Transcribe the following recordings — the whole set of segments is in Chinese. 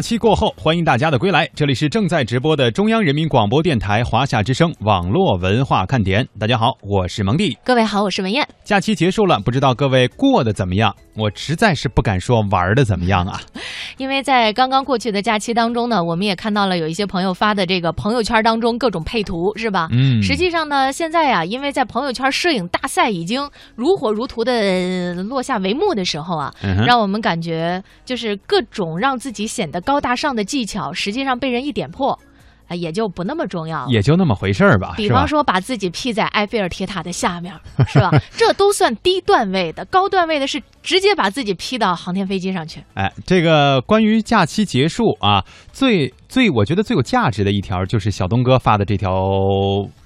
假期过后，欢迎大家的归来。这里是正在直播的中央人民广播电台华夏之声网络文化看点。大家好，我是蒙蒂。各位好，我是文艳。假期结束了，不知道各位过得怎么样？我实在是不敢说玩的怎么样啊。因为在刚刚过去的假期当中呢，我们也看到了有一些朋友发的这个朋友圈当中各种配图，是吧？嗯实际上呢，现在呀，因为在朋友圈摄影大赛已经如火如荼的落下帷幕的时候啊，嗯让我们感觉就是各种让自己显得高大上的技巧，实际上被人一点破，啊，也就不那么重要了。也就那么回事儿吧，比方？说，把自己 P 在埃菲尔铁塔的下面，是吧？这都算低段位的，高段位的是直接把自己 P 到航天飞机上去。哎，这个关于假期结束啊，最最我觉得最有价值的一条就是小东哥发的这条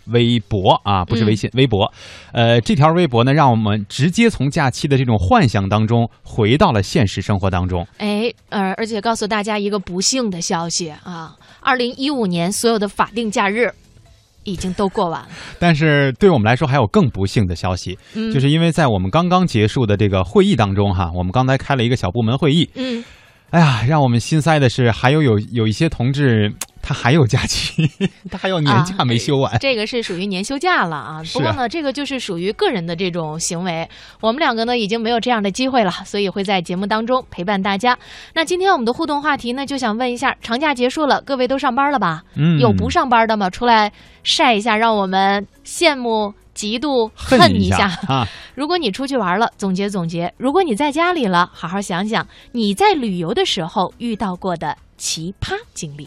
微博啊，不是微信，微博。呃，这条微博呢，让我们直接从假期的这种幻想当中回到了现实生活当中。哎，呃，而且告诉大家一个不幸的消息啊，二零一五年所有的法定假日已经都过完了。但是对我们来说，还有更不幸的消息，嗯就是因为在我们刚刚结束的这个会议当中哈，我们刚才开了一个小部门会议，嗯，哎呀，让我们心塞的是，还有有有一些同志他还有假期，他还有年假没休完。这个是属于年休假了啊。不过呢，这个就是属于个人的这种行为。我们两个呢已经没有这样的机会了，所以会在节目当中陪伴大家。那今天我们的互动话题呢，就想问一下：长假结束了，各位都上班了吧？嗯有不上班的吗？出来晒一下，让我们羡慕、嫉妒、恨一下。啊！如果你出去玩了，总结总结；如果你在家里了，好好想想你在旅游的时候遇到过的奇葩经历。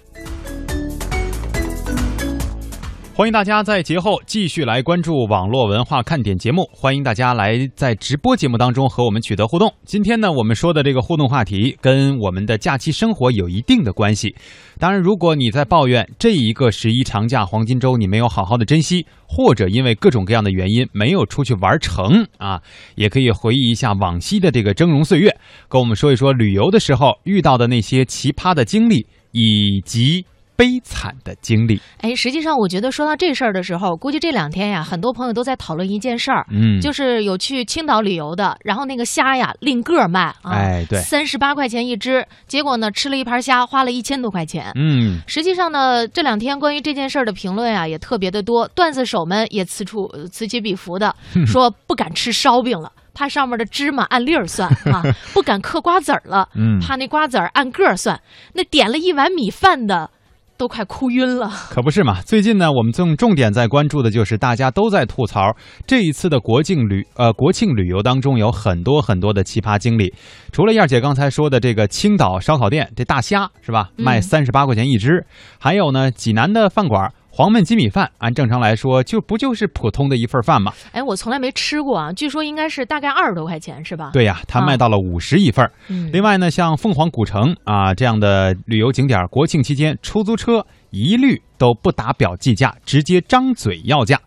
欢迎大家在节后继续来关注网络文化看点节目，欢迎大家来在直播节目当中和我们取得互动。今天呢，我们说的这个互动话题跟我们的假期生活有一定的关系。当然，如果你在抱怨这一个十一长假黄金周你没有好好的珍惜，或者因为各种各样的原因没有出去玩成啊，也可以回忆一下往昔的这个峥嵘岁月，跟我们说一说旅游的时候遇到的那些奇葩的经历以及悲惨的经历。哎，实际上我觉得说到这事儿的时候，估计这两天呀，很多朋友都在讨论一件事儿，嗯，就是有去青岛旅游的，然后那个虾呀另个儿卖啊，哎对三十八块钱一只，结果呢吃了一盘虾花了一千多块钱。嗯。实际上呢，这两天关于这件事儿的评论呀也特别的多，段子手们也此处呃此起彼伏的说不敢吃烧饼了。怕上面的芝麻按粒儿算 啊，不敢嗑瓜子儿了，嗯怕那瓜子儿按个儿算。那点了一碗米饭的，都快哭晕了。可不是嘛！最近呢，我们重重点在关注的就是大家都在吐槽这一次的国庆旅呃国庆旅游当中有很多很多的奇葩经历。除了燕姐刚才说的这个青岛烧烤店这大虾是吧，嗯卖三十八块钱一只，还有呢济南的饭馆黄焖鸡米饭，按正常来说就不就是普通的一份饭吗？哎，我从来没吃过啊，据说应该是大概二十多块钱是吧？，对呀，它啊卖到了五十一份另外呢，像凤凰古城啊这样的旅游景点，国庆期间出租车一律都不打表计价，直接张嘴要价。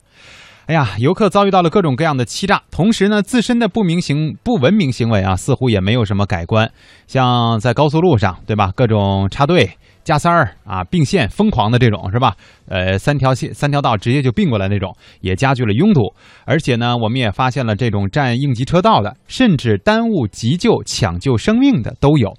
哎呀，游客遭遇到了各种各样的欺诈，同时呢，自身的不明行不文明行为啊，似乎也没有什么改观。像在高速路上，对吧？各种插队、加塞儿啊、并线、疯狂的这种，是吧？呃，三条线、三条道直接就并过来那种，也加剧了拥堵。而且呢，我们也发现了这种占应急车道的，甚至耽误急救、抢救生命的都有。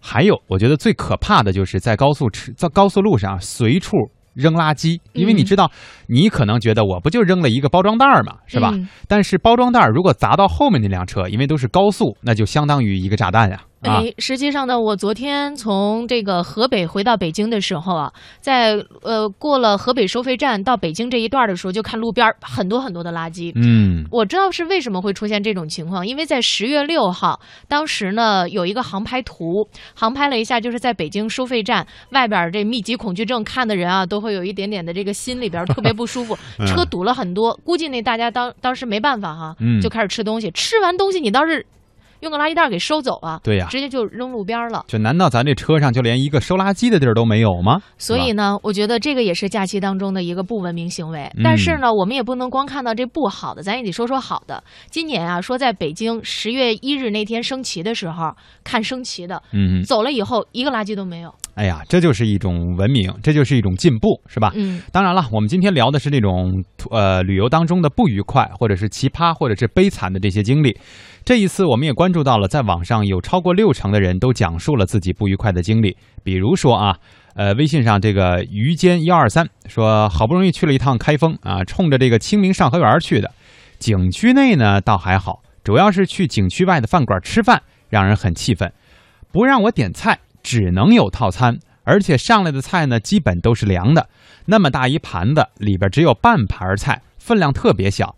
还有，我觉得最可怕的就是在高速吃在高速路上随处扔垃圾，因为你嗯知道，你可能觉得我不就扔了一个包装袋儿嘛，是吧？嗯但是包装袋儿如果砸到后面那辆车，因为都是高速，那就相当于一个炸弹呀！啊，哎，实际上呢，我昨天从这个河北回到北京的时候啊，在呃过了河北收费站到北京这一段的时候，就看路边儿很多很多的垃圾。嗯。我知道是为什么会出现这种情况，因为在十月六号，当时呢有一个航拍图，航拍了一下，就是在北京收费站外边儿这密集恐惧症看的人啊，都会有一点点的这个心里边儿特别不舒服，嗯。车堵了很多，估计那大家当当时没办法哈，嗯。就开始吃东西，吃完东西你倒是用个垃圾袋给收走啊，对呀直接就扔路边了。就难道咱这车上就连一个收垃圾的地儿都没有吗？所以呢，我觉得这个也是假期当中的一个不文明行为。嗯但是呢，我们也不能光看到这不好的，咱也得说说好的。今年啊，说在北京十月一日那天升旗的时候，看升旗的，嗯，走了以后一个垃圾都没有。哎呀，这就是一种文明，这就是一种进步，是吧？嗯，当然了，我们今天聊的是那种呃旅游当中的不愉快，或者是奇葩，或者是悲惨的这些经历。这一次，我们也关注到了，在网上有超过六成的人都讲述了自己不愉快的经历。比如说啊，呃，微信上这个于坚幺二三说，好不容易去了一趟开封啊，冲着这个清明上河园去的。景区内呢倒还好，主要是去景区外的饭馆吃饭，让人很气愤。不让我点菜，只能有套餐，而且上来的菜呢基本都是凉的。那么大一盘子，里边只有半盘菜，分量特别小，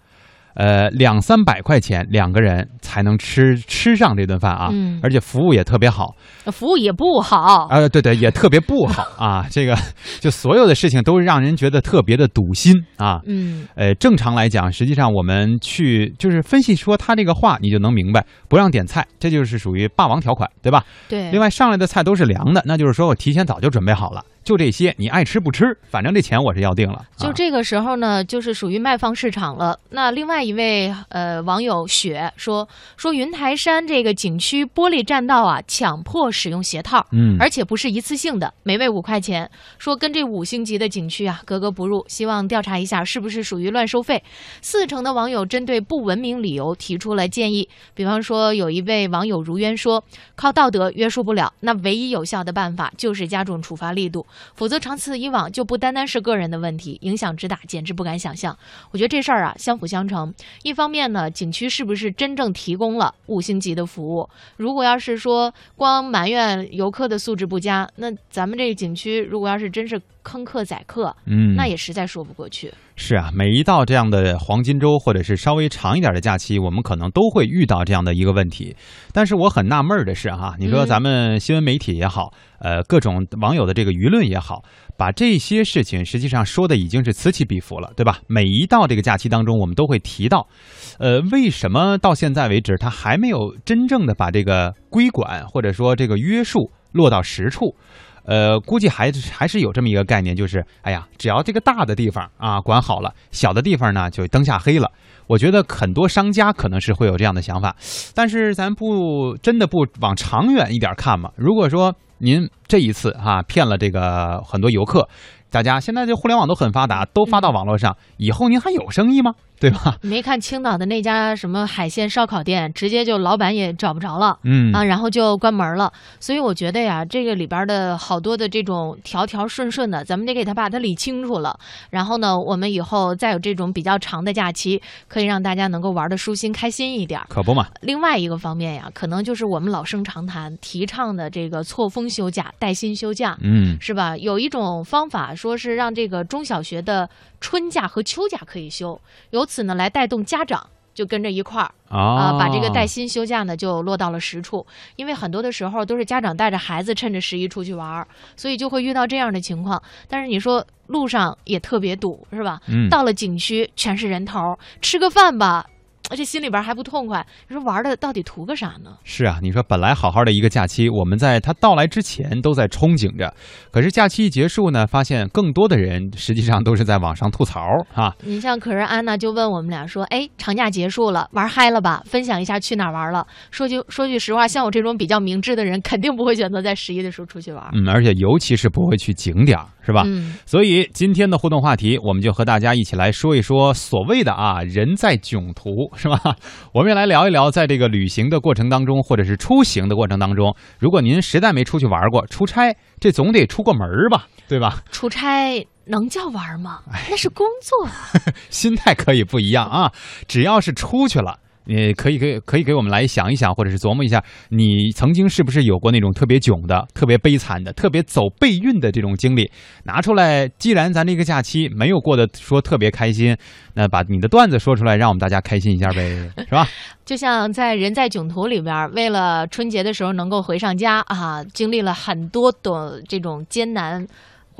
呃，两三百块钱两个人才能吃吃上这顿饭啊，嗯而且服务也特别好，服务也不好。呃、对对，也特别不好 啊，这个就所有的事情都让人觉得特别的堵心啊。嗯，呃，正常来讲，实际上我们去就是分析说他这个话，你就能明白，不让点菜，这就是属于霸王条款，对吧？对。另外上来的菜都是凉的，那就是说我提前早就准备好了，就这些，你爱吃不吃，反正这钱我是要定了。啊就这个时候呢，就是属于卖方市场了。那另外一位呃网友雪说说云台山这个景区玻璃栈道啊，强迫使用鞋套，嗯而且不是一次性的，每位五块钱。说跟这五星级的景区啊格格不入，希望调查一下是不是属于乱收费。四成的网友针对不文明理由提出了建议，比方说有一位网友如渊说，靠道德约束不了，那唯一有效的办法就是加重处罚力度，否则长此以往就不单单是个人的问题，影响之大，简直不敢想象。我觉得这事儿啊相辅相成，一方面呢，景区是不是真正提供了五星级的服务？如果要是说光埋怨游客的素质不佳，那咱们这个景区如果要是真是坑客宰客，嗯，那也实在说不过去。是啊，每一到这样的黄金周或者是稍微长一点的假期，我们可能都会遇到这样的一个问题。但是我很纳闷的是哈，你说嗯咱们新闻媒体也好，呃，各种网友的这个舆论也好，把这些事情实际上说的已经是此起彼伏了，对吧？每一到这个假期当中，我们都会提到，呃，为什么到现在为止，他还没有真正的把这个规管或者说这个约束落到实处？呃，估计还是还是有这么一个概念，就是哎呀，只要这个大的地方啊管好了，小的地方呢就灯下黑了。我觉得很多商家可能是会有这样的想法，但是咱不真的不往长远一点看嘛。如果说您这一次哈、骗了这个很多游客，大家现在这互联网都很发达，都发到网络上，以后您还有生意吗？对吧？没看青岛的那家什么海鲜烧烤店，直接就老板也找不着了。嗯啊，然后就关门了。所以我觉得呀，这个里边的好多的这种条条顺顺的，咱们得给他把它理清楚了。然后呢，我们以后再有这种比较长的假期，可以让大家能够玩的舒心开心一点儿。可不嘛。另外一个方面呀，可能就是我们老生常谈提倡的这个错峰休假、带薪休假。嗯是吧？有一种方法，说是让这个中小学的春假和秋假可以休，由此呢来带动家长就跟着一块儿啊、啊把这个带薪休假呢就落到了实处。因为很多的时候都是家长带着孩子趁着十一出去玩儿，所以就会遇到这样的情况。但是你说路上也特别堵，是吧？嗯到了景区全是人头儿，吃个饭吧。这心里边还不痛快，你说玩的到底图个啥呢？是啊，你说本来好好的一个假期，我们在它到来之前都在憧憬着，可是假期一结束呢，发现更多的人实际上都是在网上吐槽啊。你像，可是安娜就问我们俩说：“哎，长假结束了，玩嗨了吧？分享一下去哪儿玩了。”说句说句实话，像我这种比较明智的人，肯定不会选择在十一的时候出去玩。嗯，而且尤其是不会去景点，是吧？嗯，所以今天的互动话题，我们就和大家一起来说一说所谓的啊“人在囧途”，是吧？我们也来聊一聊，在这个旅行的过程当中，或者是出行的过程当中，如果您实在没出去玩过，出差，这总得出过门儿吧，对吧？出差能叫玩吗？那是工作啊。心态可以不一样啊，只要是出去了。你可以给可以给我们来想一想，或者是琢磨一下，你曾经是不是有过那种特别囧的、特别悲惨的、特别走背运的这种经历？拿出来，既然咱这个假期没有过得说特别开心，那把你的段子说出来，让我们大家开心一下呗，是吧？就像在《人在囧途》里边，为了春节的时候能够回上家啊，经历了很多的这种艰难。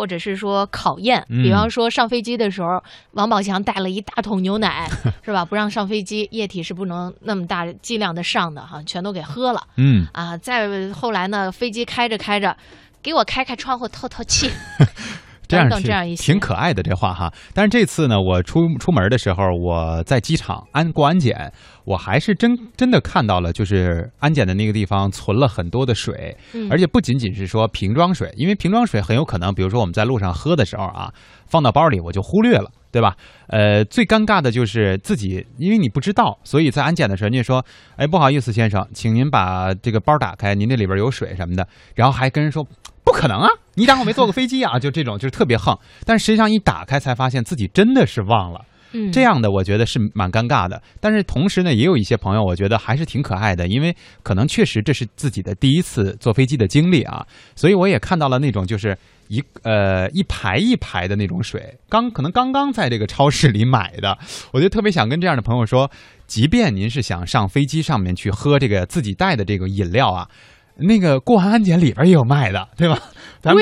或者是说考验，嗯比方说上飞机的时候，王宝强带了一大桶牛奶，是吧？不让上飞机，液体是不能那么大剂量的上的哈，全都给喝了嗯，啊。再后来呢，飞机开着开着，给我开开窗户透透气，这样挺这样一些挺可爱的这话哈。但是这次呢，我出出门的时候，我在机场安过安检，我还是真真的看到了，就是安检的那个地方存了很多的水，嗯而且不仅仅是说瓶装水，因为瓶装水很有可能，比如说我们在路上喝的时候啊，放到包里我就忽略了。对吧？呃，最尴尬的就是自己，因为你不知道，所以在安检的时候，人家说：“哎，不好意思，先生，请您把这个包打开，您那里边有水什么的。”然后还跟人说：“不可能啊，你当我没坐过飞机啊？”就这种，就是特别横。但实际上一打开才发现自己真的是忘了。嗯，这样的我觉得是蛮尴尬的，但是同时呢，也有一些朋友我觉得还是挺可爱的，因为可能确实这是自己的第一次坐飞机的经历啊，所以我也看到了那种就是一呃一排一排的那种水，刚可能刚刚在这个超市里买的，我就特别想跟这样的朋友说，即便您是想上飞机上面去喝这个自己带的这个饮料啊，那个过完安检里边也有卖的，对吧？咱不。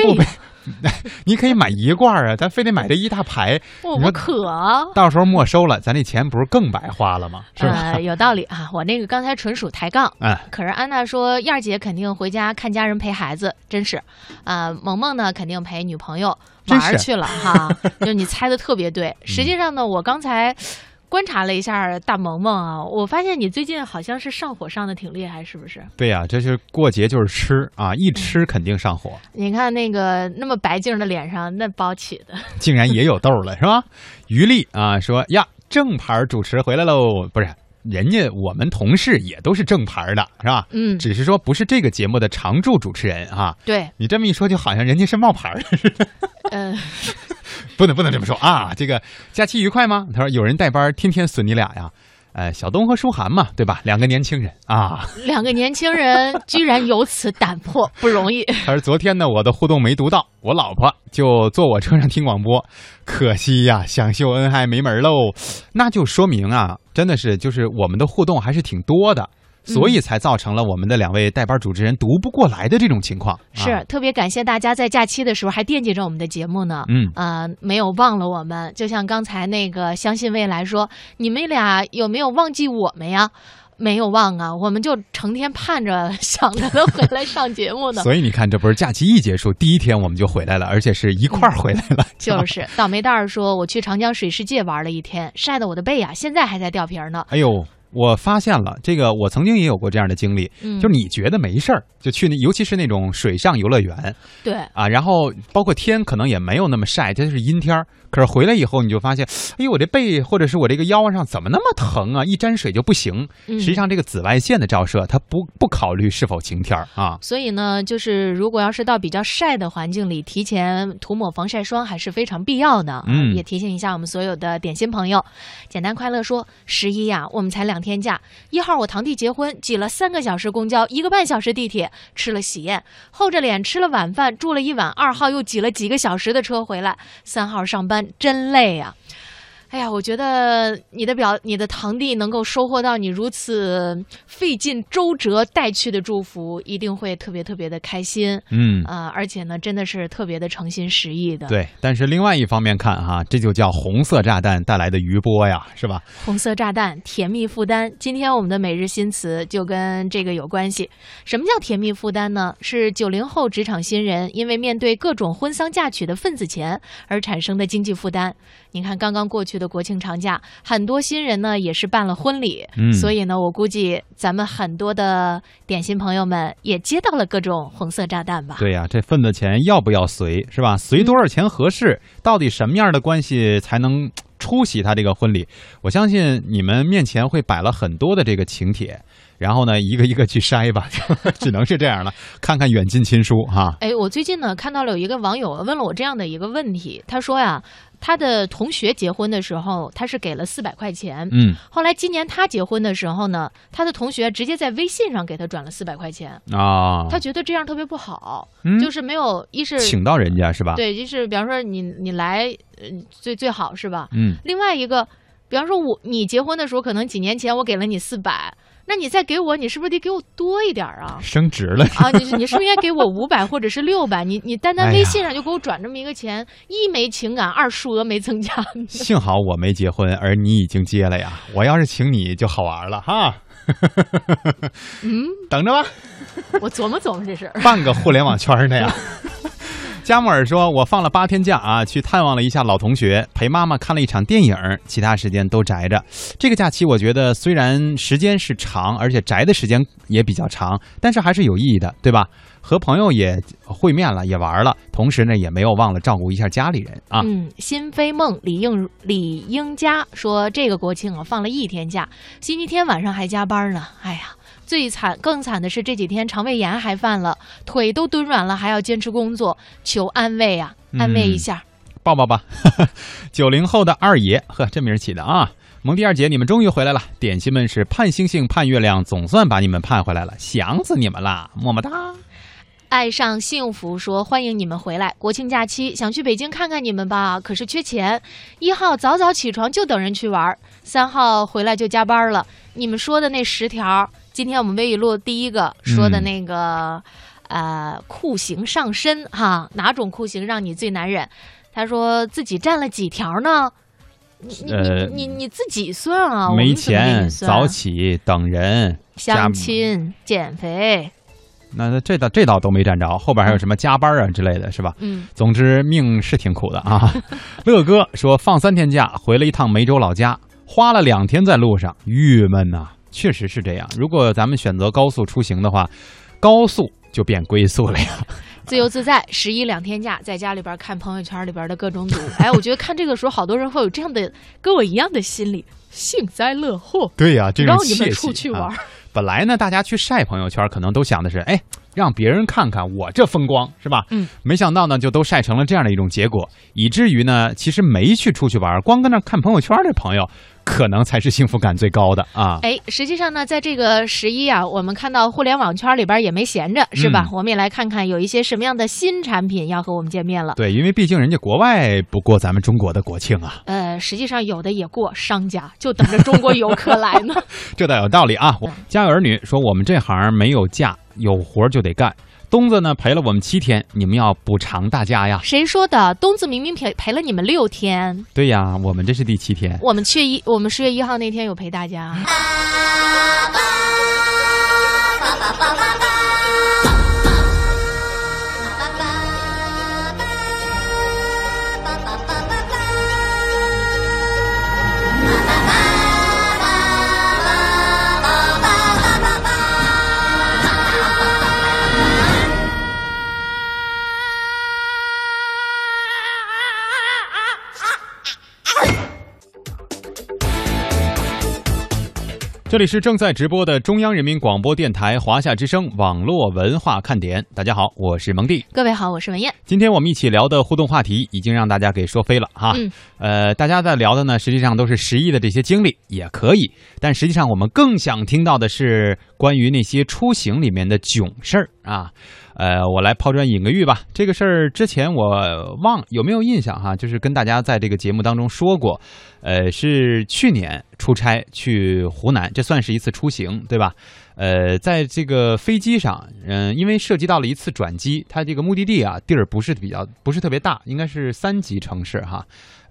你可以买一罐啊，咱非得买这一大排，我你说不渴。啊到时候没收了，咱这钱不是更白花了吗？是吧？呃，有道理啊，我那个刚才纯属抬杠。哎，可是安娜说，燕儿姐肯定回家看家人陪孩子，真是，啊、萌萌呢肯定陪女朋友玩去了哈，就你猜的特别对。实际上呢，我刚才观察了一下大萌萌啊，我发现你最近好像是上火上的挺厉害，是不是？对呀、这是过节就是吃啊，一吃肯定上火，你看那个那么白净的脸上，那包起的，竟然也有痘了，是吧？于丽啊说呀，正牌主持回来喽，不是。人家我们同事也都是正牌的，是吧？嗯，只是说不是这个节目的常驻主持人啊、对，你这么一说，就好像人家是冒牌的似的。嗯、不能不能这么说啊！这个假期愉快吗？他说有人带班，天天损你俩呀。呃，小东和舒涵嘛，对吧？两个年轻人啊。两个年轻人居然有此胆魄，不容易。他说昨天呢，我的互动没读到，我老婆就坐我车上听广播，可惜呀，想秀恩爱没门喽。那就说明啊，真的是就是我们的互动还是挺多的，所以才造成了我们的两位代班主持人读不过来的这种情况。是、啊、特别感谢大家在假期的时候还惦记着我们的节目呢。嗯呃，没有忘了我们。就像刚才那个相信未来说，你们俩有没有忘记我们呀？没有忘啊，我们就成天盼着想着能回来上节目呢。所以你看，这不是假期一结束，第一天我们就回来了，而且是一块儿回来了。吧 就是倒霉蛋儿说，我去长江水世界玩了一天，晒得我的背啊，现在还在掉皮儿呢。哎呦，我发现了这个，我曾经也有过这样的经历，嗯就是你觉得没事儿，就去那，尤其是那种水上游乐园对，啊，然后包括天可能也没有那么晒，它就是阴天儿。可是回来以后，你就发现，哎呦，我这背或者是我这个腰上怎么那么疼啊？一沾水就不行。嗯实际上，这个紫外线的照射，它不不考虑是否晴天儿啊。所以呢，就是如果要是到比较晒的环境里，提前涂抹防晒霜还是非常必要的。嗯也提醒一下我们所有的点心朋友。简单快乐说，十一呀，我们才两天假。一号我堂弟结婚，挤了三个小时公交，一个半小时地铁，吃了喜宴，厚着脸吃了晚饭，住了一晚。二号又挤了几个小时的车回来，三号上班真累呀、哎呀，我觉得你的表、你的堂弟能够收获到你如此费尽周折带去的祝福，一定会特别特别的开心嗯，啊、而且呢，真的是特别的诚心实意的。，对。但是另外一方面看哈，这就叫红色炸弹带来的余波呀，是吧？红色炸弹，甜蜜负担。今天我们的每日新词就跟这个有关系。什么叫甜蜜负担呢？是九零后职场新人因为面对各种婚丧嫁娶的份子钱而产生的经济负担。你看，刚刚过去的国庆长假，很多新人呢也是办了婚礼，嗯所以呢，我估计咱们很多的点心朋友们也接到了各种红色炸弹吧。对呀、这份子钱要不要随是吧？随多少钱合适？到底什么样的关系才能出席他这个婚礼，我相信你们面前会摆了很多的这个请帖，然后呢，一个一个去筛吧，只能是这样了。看看远近亲疏哈。哎，我最近呢看到了有一个网友问了我这样的一个问题，他说呀，他的同学结婚的时候，他是给了四百块钱，嗯。后来今年他结婚的时候呢，他的同学直接在微信上给他转了四百块钱，啊，他觉得这样特别不好，嗯？就是没有一是请到人家是吧？，对，就是比方说你你来，呃，最最好是吧？嗯，另外一个，比方说我你结婚的时候，可能几年前我给了你四百，那你再给我，你是不是得给我多一点啊？升值了。啊，你你是不是应该给我五百或者是六百？你你单单微信上就给我转这么一个钱，一没情感，二数额没增加。幸好我没结婚，而你已经结了呀！我要是请你就好玩了哈。嗯，等着吧，我琢磨琢磨这事儿。半个互联网圈的呀。加木尔说：“我放了八天假啊，去探望了一下老同学，陪妈妈看了一场电影，其他时间都宅着。这个假期我觉得虽然时间是长，而且宅的时间也比较长，但是还是有意义的，对吧？和朋友也会面了，也玩了，同时呢也没有忘了照顾一下家里人啊。嗯，新飞梦李应李英佳说，这个国庆啊放了一天假，星期天晚上还加班呢。哎呀，最惨更惨的是这几天肠胃炎还犯了，腿都蹲软了，还要坚持工作，求安慰啊，安慰一下。抱抱吧。九零后的二爷，呵，这名儿起的啊！蒙蒂二姐，你们终于回来了。点心们是盼星星盼月亮，总算把你们盼回来了，想死你们啦，么么哒。爱上幸福说：“欢迎你们回来，国庆假期想去北京看看你们吧，可是缺钱。一号早早起床就等人去玩，三号回来就加班了。你们说的那十条，今天我们微语录第一个说的那个，呃，酷刑上身哈，哪种酷刑让你最难忍？他说自己占了几条呢？你你呃你你你自己算啊，没钱，早起等人，相亲、减肥，那这倒这倒都没占着，后边还有什么加班啊之类的，是吧？嗯。”总之命是挺苦的啊。乐哥说放三天假，回了一趟梅州老家，花了两天在路上，郁闷呐、确实是这样。如果咱们选择高速出行的话，高速就变龟速了呀。自由自在，十一两天假，在家里边看朋友圈里边的各种赌。哎，我觉得看这个时候，好多人会有这样的跟我一样的心理，幸灾乐祸，对呀、这种让你们出去玩。啊本来呢，大家去晒朋友圈，可能都想的是，哎，让别人看看我这风光，是吧？嗯。没想到呢，就都晒成了这样的一种结果，以至于呢，其实没去出去玩，光跟那看朋友圈的朋友，可能才是幸福感最高的啊。哎，实际上呢，在这个十一啊，我们看到互联网圈里边也没闲着，是吧？嗯我们也来看看有一些什么样的新产品要和我们见面了。对，因为毕竟人家国外不过咱们中国的国庆啊，呃，实际上有的也过，商家就等着中国游客来呢。这倒有道理啊。我家有儿女说我们这行没有假，有活就得干。东子呢陪了我们七天，你们要补偿大家呀。谁说的？东子明明陪陪了你们六天，对呀，我们这是第七天。我们七月一，我们十月一号那天有陪大家。这里是正在直播的中央人民广播电台华夏之声网络文化看点。大家好，我是蒙蒂。各位好，我是文燕。今天我们一起聊的互动话题已经让大家给说飞了哈。嗯呃，大家在聊的呢，实际上都是十一的这些经历，也可以。但实际上，我们更想听到的是关于那些出行里面的囧事儿啊。呃，我来抛砖引个玉吧。这个事儿之前我忘有没有印象哈，就是跟大家在这个节目当中说过，呃，是去年出差去湖南，这算是一次出行，对吧？呃，在这个飞机上，嗯、因为涉及到了一次转机，它这个目的地啊地儿不是比较不是特别大，应该是三级城市哈。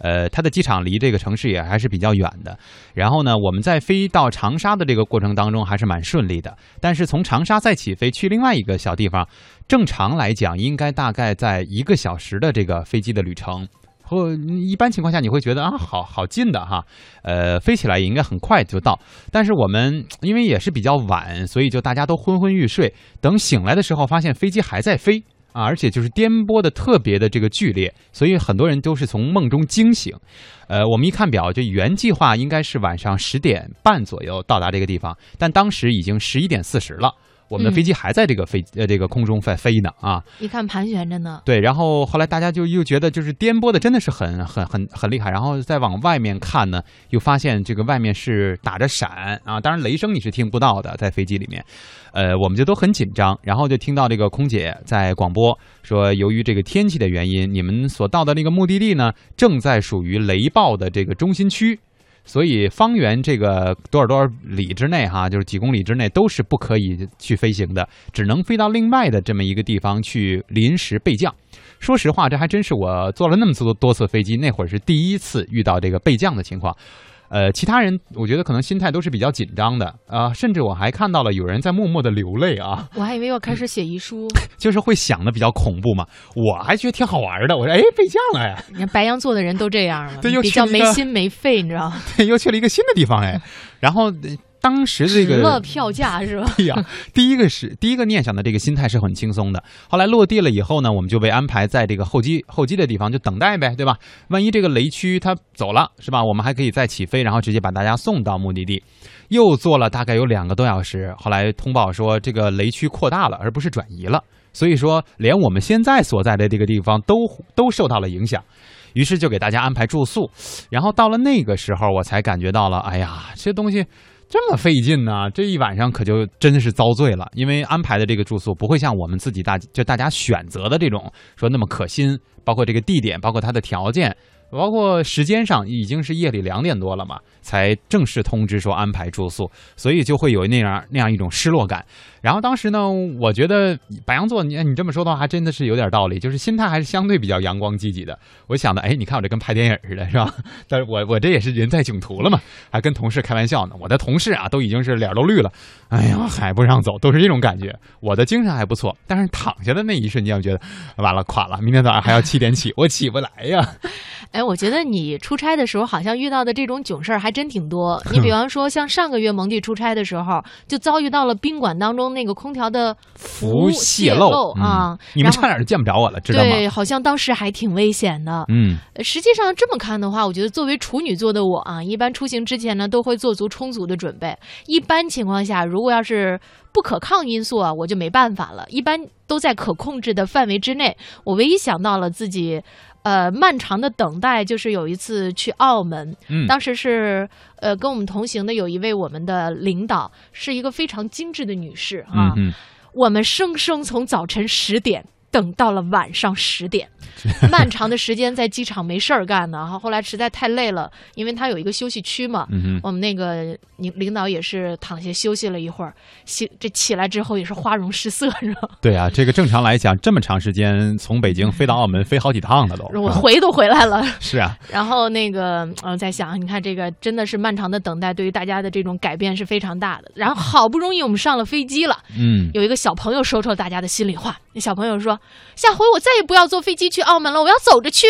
呃，它的机场离这个城市也还是比较远的。然后呢，我们在飞到长沙的这个过程当中还是蛮顺利的。但是从长沙再起飞去另外一个小地方，正常来讲应该大概在一个小时的这个飞机的旅程。或一般情况下你会觉得啊，好好近的哈，呃，飞起来也应该很快就到。但是我们因为也是比较晚，所以就大家都昏昏欲睡。等醒来的时候，发现飞机还在飞啊，而且就是颠簸的特别的这个剧烈，所以很多人都是从梦中惊醒。呃，我们一看表，就原计划应该是晚上十点半左右到达这个地方，但当时已经十一点四十了。我们的嗯。飞机还在这个飞呃这个空中在飞呢啊，一看盘旋着呢，对，然后后来大家就又觉得就是颠簸的真的是很很很很厉害，然后再往外面看呢，又发现这个外面是打着闪啊，当然雷声你是听不到的，在飞机里面，呃，我们就都很紧张，然后就听到这个空姐在广播说，由于这个天气的原因，你们所到的那个目的地呢，正在属于雷暴的这个中心区。所以方圆这个多少多少里之内，哈，就是几公里之内都是不可以去飞行的，只能飞到另外的这么一个地方去临时备降。说实话，这还真是我坐了那么多多次飞机，那会儿是第一次遇到这个备降的情况。呃，其他人我觉得可能心态都是比较紧张的啊、甚至我还看到了有人在默默的流泪啊，我还以为要开始写遗书。就是会想的比较恐怖嘛。我还觉得挺好玩的，我说哎被降了呀，你看白羊座的人都这样了，对又比较没心没肺，你知道吗？对又去了一个新的地方哎，然后。呃当时这个了个票价 是吧？对呀，第一个是第一个念想的这个心态是很轻松的。后来落地了以后呢，我们就被安排在这个候机候机的地方就等待呗，对吧？万一这个雷区它走了，是吧？我们还可以再起飞，然后直接把大家送到目的地。又坐了大概有两个多小时，后来通报说这个雷区扩大了，而不是转移了。所以说，连我们现在所在的这个地方都都受到了影响。于是就给大家安排住宿，然后到了那个时候，我才感觉到了，哎呀，这东西这么费劲呢、这一晚上可就真的是遭罪了，因为安排的这个住宿不会像我们自己大就大家选择的这种说那么可心，包括这个地点，包括它的条件。包括时间上已经是夜里两点多了嘛，才正式通知说安排住宿，所以就会有那样那样一种失落感。然后当时呢，我觉得白羊座，你你这么说的话，还真的是有点道理，就是心态还是相对比较阳光积极的。我想的，哎，你看我这跟拍电影似的，是吧？但是我我这也是人在囧途了嘛，还跟同事开玩笑呢。我的同事啊，都已经是脸都绿了，哎呀，还不让走，都是这种感觉。我的精神还不错，但是躺下的那一瞬间，我觉得完了，垮了，明天早上还要七点起，我起不来呀。哎，我觉得你出差的时候好像遇到的这种囧事儿还真挺多。你比方说，像上个月蒙蒂出差的时候，就遭遇到了宾馆当中那个空调的氟泄漏啊、嗯，你们差点就见不着我了，知道吗？对，好像当时还挺危险的。嗯，呃实际上这么看的话，我觉得作为处女座的我啊，一般出行之前呢都会做足充足的准备。一般情况下，如果要是不可抗因素啊，我就没办法了。一般都在可控制的范围之内。我唯一想到了自己。呃，漫长的等待就是有一次去澳门，嗯。当时是呃跟我们同行的有一位我们的领导，是一个非常精致的女士啊，嗯我们生生从早晨十点等到了晚上十点，漫长的时间在机场没事儿干呢。然，后来实在太累了，因为他有一个休息区嘛。嗯哼，我们那个领领导也是躺下休息了一会儿，起这起来之后也是花容失色，是吧？对啊，这个正常来讲，这么长时间从北京飞到澳门，飞好几趟了都。我回都回来了。是啊，然后那个，呃，在想，你看这个真的是漫长的等待，对于大家的这种改变是非常大的。然后好不容易我们上了飞机了，嗯，有一个小朋友说出了大家的心里话。那小朋友说：“下回我再也不要坐飞机去澳门了，我要走着去。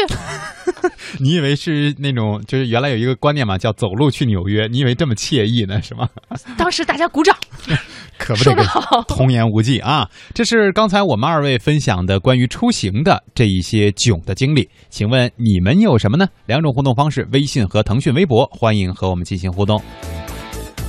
你以为是那种，就是原来有一个观念嘛，叫走路去纽约，你以为这么惬意呢，是吗？” 当时大家鼓掌，可不这个说得好。童言无忌啊！这是刚才我们二位分享的关于出行的这一些囧的经历，请问你们有什么呢？两种互动方式：微信和腾讯微博，欢迎和我们进行互动。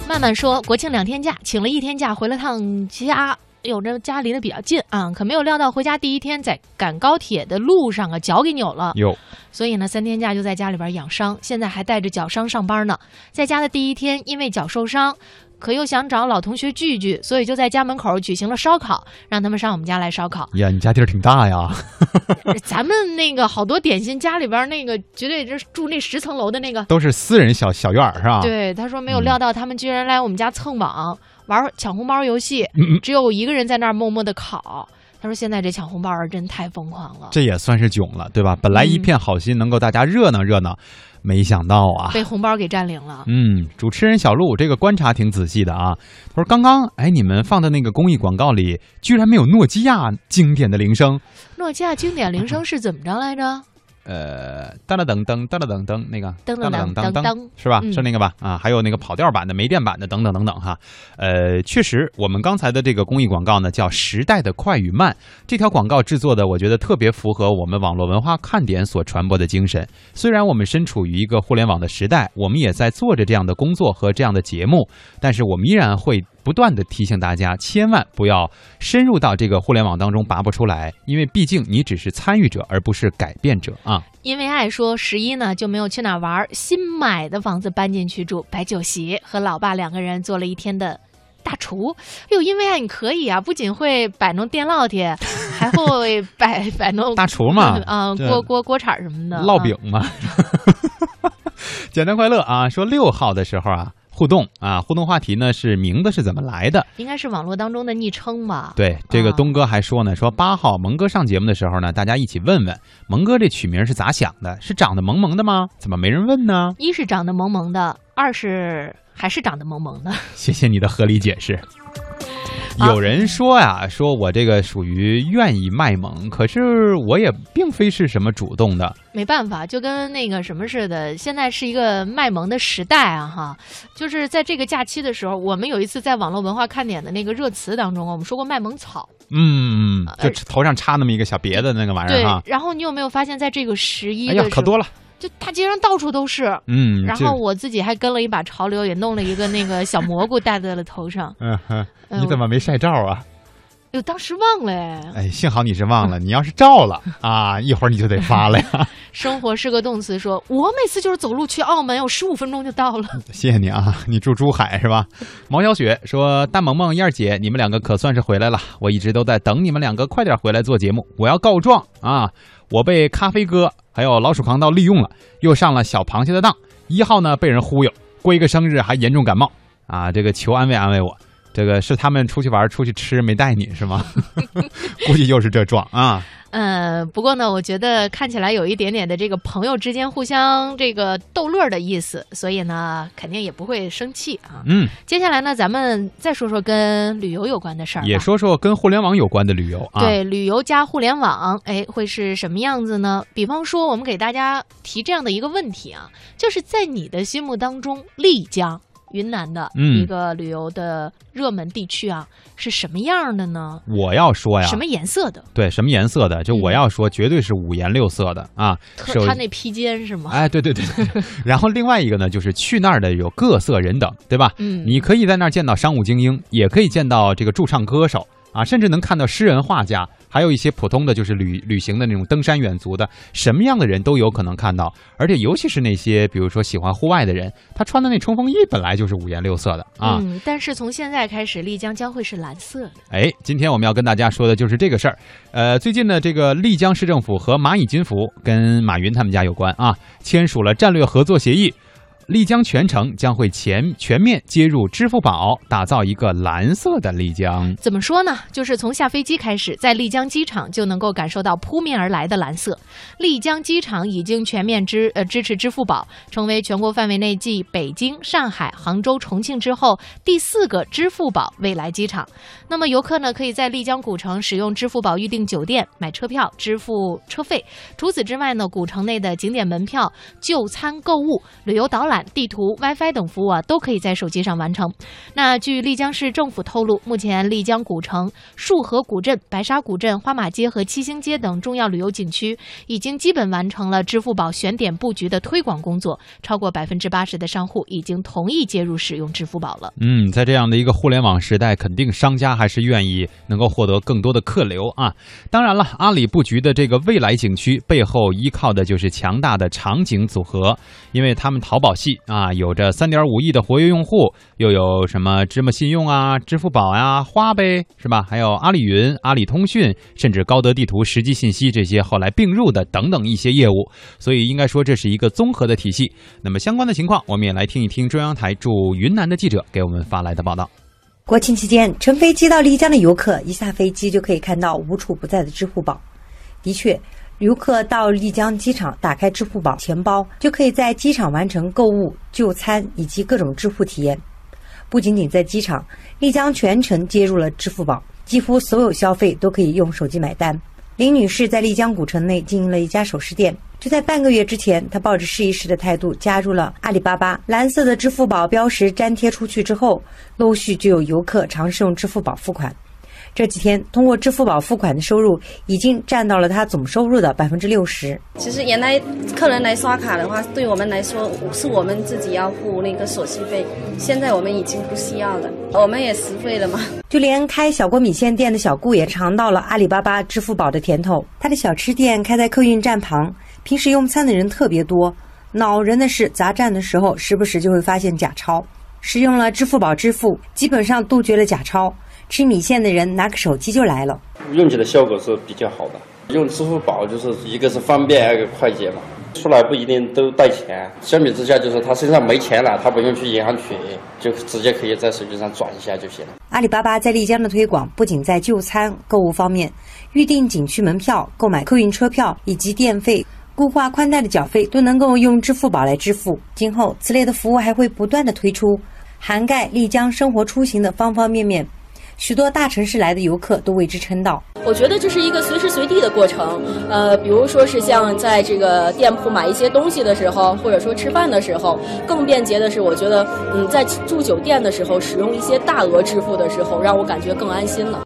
慢慢说，国庆两天假，请了一天假，回了趟家。哎呦，这家离得比较近啊，可没有料到回家第一天在赶高铁的路上啊，脚给扭了。有，所以呢，三天假就在家里边养伤，现在还带着脚伤上班呢。在家的第一天，因为脚受伤，可又想找老同学聚聚，所以就在家门口举行了烧烤，让他们上我们家来烧烤。呀，你家地儿挺大呀。咱们那个好多点心，家里边那个绝对是住那十层楼的那个。都是私人小小院儿是吧？对，他说没有料到他们居然来我们家蹭网玩抢红包游戏，嗯，只有我一个人在那儿默默的烤。他说现在这抢红包儿真太疯狂了，这也算是囧了，对吧？本来一片好心，能够大家热闹热闹，没想到啊。被红包给占领了。嗯，主持人小鹿这个观察挺仔细的啊。他说：“刚刚哎，你们放的那个公益广告里，居然没有诺基亚经典的铃声。诺基亚经典铃声是怎么着来着？呃，噔了噔噔噔了噔噔，那个噔噔噔噔噔噔是吧？嗯是那个吧？啊，还有那个跑调版的、没电版的等等等等哈。呃，确实，我们刚才的这个公益广告呢，叫《时代的快与慢》。这条广告制作的，我觉得特别符合我们网络文化看点所传播的精神。虽然我们身处于一个互联网的时代，我们也在做着这样的工作和这样的节目，但是我们依然会不断的提醒大家，千万不要深入到这个互联网当中拔不出来，因为毕竟你只是参与者，而不是改变者啊。因为爱说十一呢就没有去哪玩儿，新买的房子搬进去住，摆酒席，和老爸两个人做了一天的。大厨，哎呦，因为爱你可以啊，不仅会摆弄电烙铁，还会摆摆弄大厨嘛啊、这锅锅锅铲什么的，烙啊饼嘛，简单快乐啊！说六号的时候啊，互动啊，互动话题呢是名字是怎么来的？应该是网络当中的昵称吧？对，这个啊东哥还说呢，说八号蒙哥上节目的时候呢，大家一起问问蒙哥这取名是咋想的？是长得萌萌的吗？怎么没人问呢？一是长得萌萌的，二是还是长得萌萌的。谢谢你的合理解释。好有人说呀，说我这个属于愿意卖萌，可是我也并非是什么主动的。没办法，就跟那个什么似的，现在是一个卖萌的时代啊，哈，就是在这个假期的时候，我们有一次在网络文化看点的那个热词当中啊，我们说过卖萌草，嗯，就呃头上插那么一个小别的那个玩意对儿哈。，然后你有没有发现，在这个十一哎呀，可多了。就大街上到处都是。嗯，然后我自己还跟了一把潮流，也弄了一个那个小蘑菇戴在了头上。嗯哼，嗯你怎么没晒照啊？哎呦，当时忘了哎，哎，幸好你是忘了，你要是照了 啊，一会儿你就得发了呀。生活是个动词说，我每次就是走路去澳门，我十五分钟就到了。谢谢你啊，你住珠海是吧？毛小雪说：“大萌萌、燕儿姐，你们两个可算是回来了，我一直都在等你们两个快点回来做节目。我要告状啊，我被咖啡哥还有老鼠扛刀利用了，又上了小螃蟹的当。一号呢被人忽悠，过一个生日还严重感冒啊，这个求安慰安慰我。”这个是他们出去玩、出去吃没带你是吗？估计又是这状啊。呃，不过呢，我觉得看起来有一点点的这个朋友之间互相这个逗乐的意思，所以呢，肯定也不会生气啊。嗯，接下来呢，咱们再说说跟旅游有关的事儿。也说说跟互联网有关的旅游啊。对，旅游加互联网，哎，会是什么样子呢？比方说，我们给大家提这样的一个问题啊，就是在你的心目当中，丽江。云南的嗯一个旅游的热门地区啊，是什么样的呢？我要说呀，什么颜色的？对，什么颜色的？就我嗯要说，绝对是五颜六色的啊！首特它那披肩是吗？哎，对对对对。然后另外一个呢，就是去那儿的有各色人等，对吧？嗯，你可以在那儿见到商务精英，也可以见到这个驻唱歌手啊，甚至能看到诗人画家，还有一些普通的就是旅旅行的那种登山远足的，什么样的人都有可能看到。而且尤其是那些比如说喜欢户外的人，他穿的那冲锋衣本来就是五颜六色的啊。嗯，但是从现在开始，丽江将会是蓝色的。哎，今天我们要跟大家说的就是这个事儿。呃，最近呢，这个丽江市政府和蚂蚁金服跟马云他们家有关啊，签署了战略合作协议。丽江全程将会全全面接入支付宝，打造一个蓝色的丽江。怎么说呢？就是从下飞机开始，在丽江机场就能够感受到扑面而来的蓝色。丽江机场已经全面支呃支持支付宝，成为全国范围内继北京、上海、杭州、重庆之后第四个支付宝未来机场。那么游客呢，可以在丽江古城使用支付宝预订酒店、买车票、支付车费。除此之外呢，古城内的景点门票、就餐、购物、旅游导览、地图、WiFi 等服务啊，都可以在手机上完成。那据丽江市政府透露，目前丽江古城、束河古镇、白沙古镇、花马街和七星街等重要旅游景区已经基本完成了支付宝选点布局的推广工作，超过百分之八十的商户已经同意接入使用支付宝了。嗯，在这样的一个互联网时代，肯定商家还是愿意能够获得更多的客流啊。当然了，阿里布局的这个未来景区背后依靠的就是强大的场景组合，因为他们淘宝系啊有着三点五亿的活跃用户，又有什么芝麻信用啊、支付宝呀、花呗是吧？还有阿里云、阿里通讯，甚至高德地图、实际信息这些后来并入的等等一些业务，所以应该说这是一个综合的体系。那么相关的情况，我们也来听一听中央台驻云南的记者给我们发来的报道。国庆期间，乘飞机到丽江的游客一下飞机就可以看到无处不在的支付宝。的确，游客到丽江机场打开支付宝钱包，就可以在机场完成购物、就餐以及各种支付体验。不仅仅在机场，丽江全程接入了支付宝，几乎所有消费都可以用手机买单。林女士在丽江古城内经营了一家首饰店。就在半个月之前，她抱着试一试的态度加入了阿里巴巴。蓝色的支付宝标识粘贴出去之后，陆续就有游客尝试用支付宝付款。这几天，通过支付宝付款的收入已经占到了他总收入的百分之六十。其实原来客人来刷卡的话，对我们来说是我们自己要付那个手续费，现在我们已经不需要了，我们也实惠了嘛。就连开小锅米线店的小顾也尝到了阿里巴巴支付宝的甜头。他的小吃店开在客运站旁，平时用餐的人特别多。恼人的是，砸站的时候时不时就会发现假钞。使用了支付宝支付，基本上杜绝了假钞。吃米线的人拿个手机就来了，用起来效果是比较好的。用支付宝就是一个是方便，二个快捷嘛。出来不一定都带钱，相比之下就是他身上没钱了，他不用去银行取，就直接可以在手机上转一下就行了。阿里巴巴在丽江的推广不仅在就餐、购物方面，预订景区门票、购买客运车票以及电费、固话宽带的缴费都能够用支付宝来支付。今后此类的服务还会不断的推出，涵盖丽江生活出行的方方面面。许多大城市来的游客都为之称道。我觉得这是一个随时随地的过程，呃，比如说是像在这个店铺买一些东西的时候，或者说吃饭的时候，更便捷的是，我觉得，嗯，在住酒店的时候使用一些大额支付的时候，让我感觉更安心了。